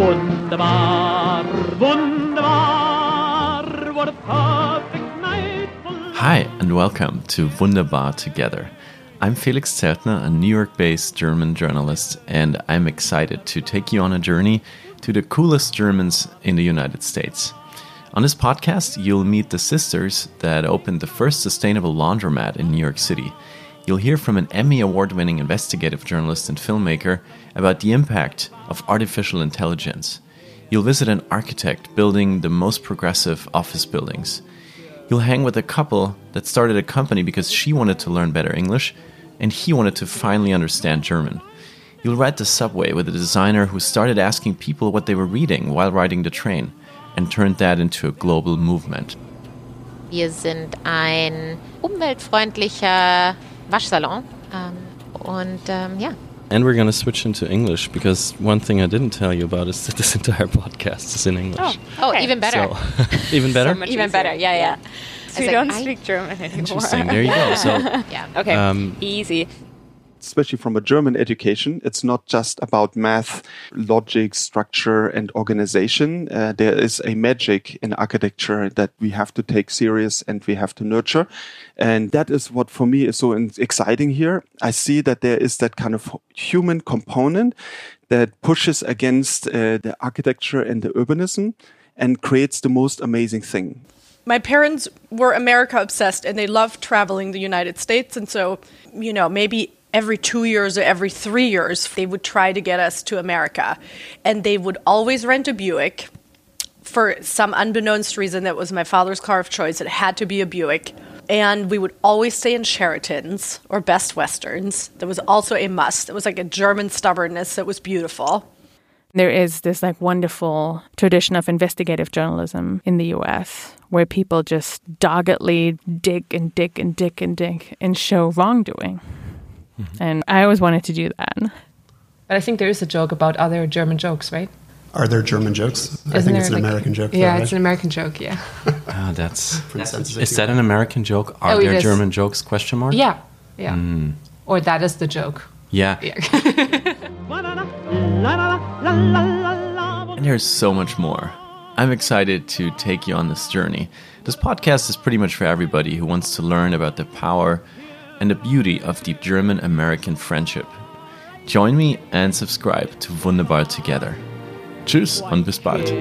Wunderbar, wunderbar, what a perfect night. Hi, and welcome to Wunderbar Together. I'm Felix Zeltner, a New York based German journalist, and I'm excited to take you on a journey to the coolest Germans in the United States. On this podcast, you'll meet the sisters that opened the first sustainable laundromat in New York City. You'll hear from an Emmy Award winning investigative journalist and filmmaker about the impact of artificial intelligence. You'll visit an architect building the most progressive office buildings. You'll hang with a couple that started a company because she wanted to learn better English and he wanted to finally understand German. You'll ride the subway with a designer who started asking people what they were reading while riding the train and turned that into a global movement. Wir sind ein umweltfreundlicher Waschsalon. Ähm, und ähm, ja. And we're going to switch into English because one thing I didn't tell you about is that this entire podcast is in English. Oh, even better. So, even better? much even easier. better. Yeah, yeah. So we like, don't I- speak German anymore. Interesting. There you go. So, Yeah. Okay, Um, easy. Especially from a German education, it's not just about math, logic, structure, and organization. Uh, there is a magic in architecture that we have to take serious and we have to nurture. And that is what for me is so exciting here. I see that there is that kind of human component that pushes against uh, the architecture and the urbanism and creates the most amazing thing. my parents were America obsessed and they loved traveling the United States. And so, you know, maybe every two years or every three years, they would try to get us to America. And they would always rent a Buick. For some unbeknownst reason, that was my father's car of choice. It had to be a Buick. And we would always stay in Sheraton's or Best Westerns. That was also a must. It was like a German stubbornness that was beautiful. There is this like wonderful tradition of investigative journalism in the US where people just doggedly dig and dig and dig and dig and show wrongdoing. Mm-hmm. And I always wanted to do that. But I think there is a joke about other German jokes, right? Are there German jokes? Isn't I think it's an like, American joke. Yeah, though, right? it's an American joke. Yeah. oh, that's, that's is that an American joke? Are oh, there is. German jokes? Question mark. Yeah, yeah. Mm. Or that is the joke. Yeah. yeah. and there's so much more. I'm excited to take you on this journey. This podcast is pretty much for everybody who wants to learn about the power and the beauty of the German American friendship. Join me and subscribe to Wunderbar Together. Tschüss und bis bald.